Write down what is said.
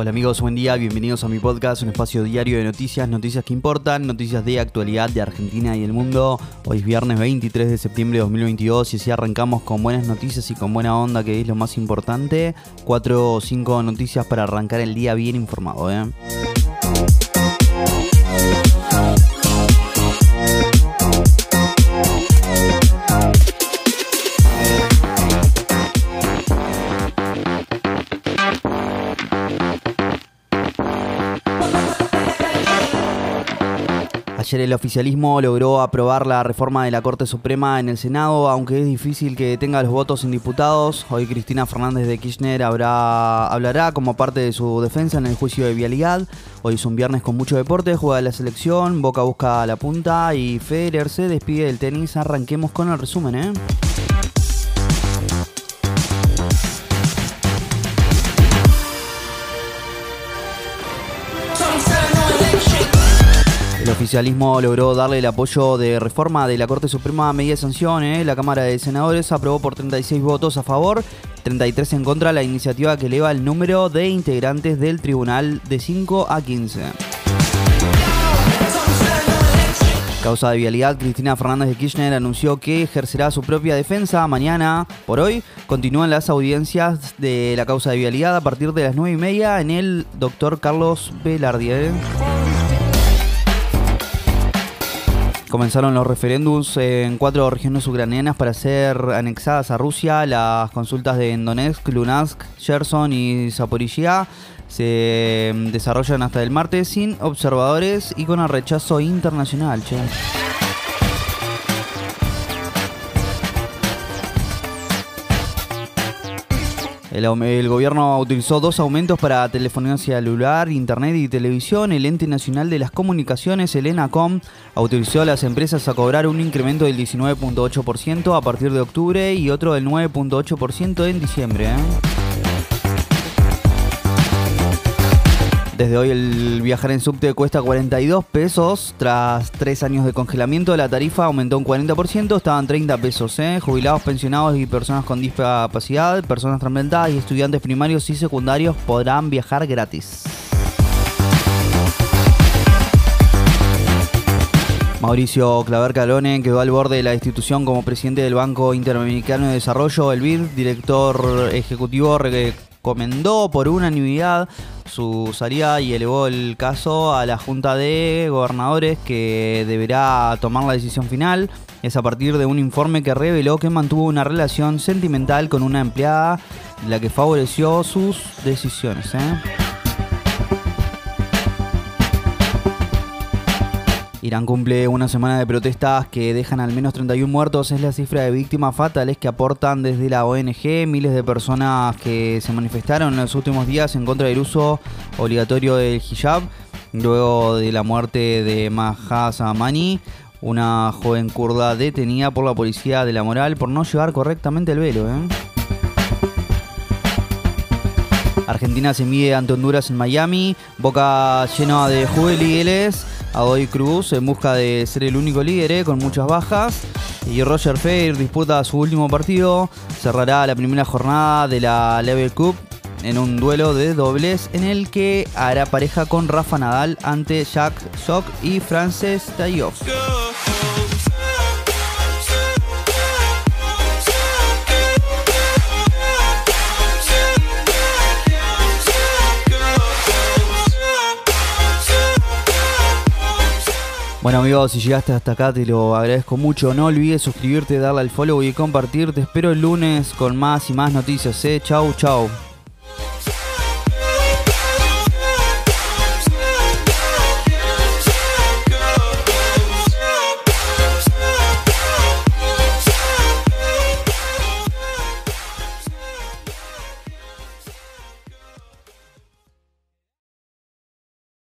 Hola amigos, buen día, bienvenidos a mi podcast, un espacio diario de noticias, noticias que importan, noticias de actualidad de Argentina y el mundo. Hoy es viernes 23 de septiembre de 2022 y así arrancamos con buenas noticias y con buena onda, que es lo más importante. Cuatro o cinco noticias para arrancar el día bien informado. ¿eh? Ayer el oficialismo logró aprobar la reforma de la Corte Suprema en el Senado, aunque es difícil que tenga los votos en diputados. Hoy Cristina Fernández de Kirchner habrá, hablará como parte de su defensa en el juicio de vialidad. Hoy es un viernes con mucho deporte, juega la selección, Boca busca la punta y Federer se despide del tenis. Arranquemos con el resumen, ¿eh? Oficialismo logró darle el apoyo de reforma de la Corte Suprema a media sanción. ¿eh? La Cámara de Senadores aprobó por 36 votos a favor, 33 en contra la iniciativa que eleva el número de integrantes del tribunal de 5 a 15. Causa de vialidad, Cristina Fernández de Kirchner anunció que ejercerá su propia defensa mañana. Por hoy continúan las audiencias de la causa de vialidad a partir de las 9 y media en el doctor Carlos Velardier. Comenzaron los referéndums en cuatro regiones ucranianas para ser anexadas a Rusia. Las consultas de Donetsk, Luhansk, Cherson y Zaporizhia se desarrollan hasta el martes sin observadores y con rechazo internacional. El, gobierno utilizó dos aumentos para telefonía celular, internet y televisión. El ente nacional de las comunicaciones, el ENACOM, autorizó a las empresas a cobrar un incremento del 19.8% a partir de octubre y otro del 9.8% en diciembre. ¿eh? Desde hoy el viajar en subte cuesta 42 pesos. Tras tres años de congelamiento, la tarifa aumentó un 40%, estaban 30 pesos. ¿eh? Jubilados, pensionados y personas con discapacidad, personas transplantadas y estudiantes primarios y secundarios podrán viajar gratis. Mauricio Claver Calone quedó al borde de la institución como presidente del Banco Interamericano de Desarrollo, el BID, director ejecutivo recomendó por unanimidad su salida y elevó el caso a la Junta de Gobernadores que deberá tomar la decisión final. Es a partir de un informe que reveló que mantuvo una relación sentimental con una empleada, la que favoreció sus decisiones. ¿eh? Irán cumple una semana de protestas que dejan al menos 31 muertos. Es la cifra de víctimas fatales que aportan desde la ONG. Miles de personas que se manifestaron en los últimos días en contra del uso obligatorio del hijab. Luego de la muerte de Mahsa Amani, una joven kurda detenida por la policía de la moral por no llevar correctamente el velo. ¿eh? Argentina se mide ante Honduras en Miami. Boca llena de juveniles. Adoy Cruz en busca de ser el único líder eh, con muchas bajas. Y Roger Federer disputa su último partido. Cerrará la primera jornada de la Level Cup en un duelo de dobles en el que hará pareja con Rafa Nadal ante Jack Sock y Frances Tayoff. Bueno amigos, si llegaste hasta acá te lo agradezco mucho. No olvides suscribirte, darle al follow y compartir. Te espero el lunes con más y más noticias. ¿eh? Chau, chau.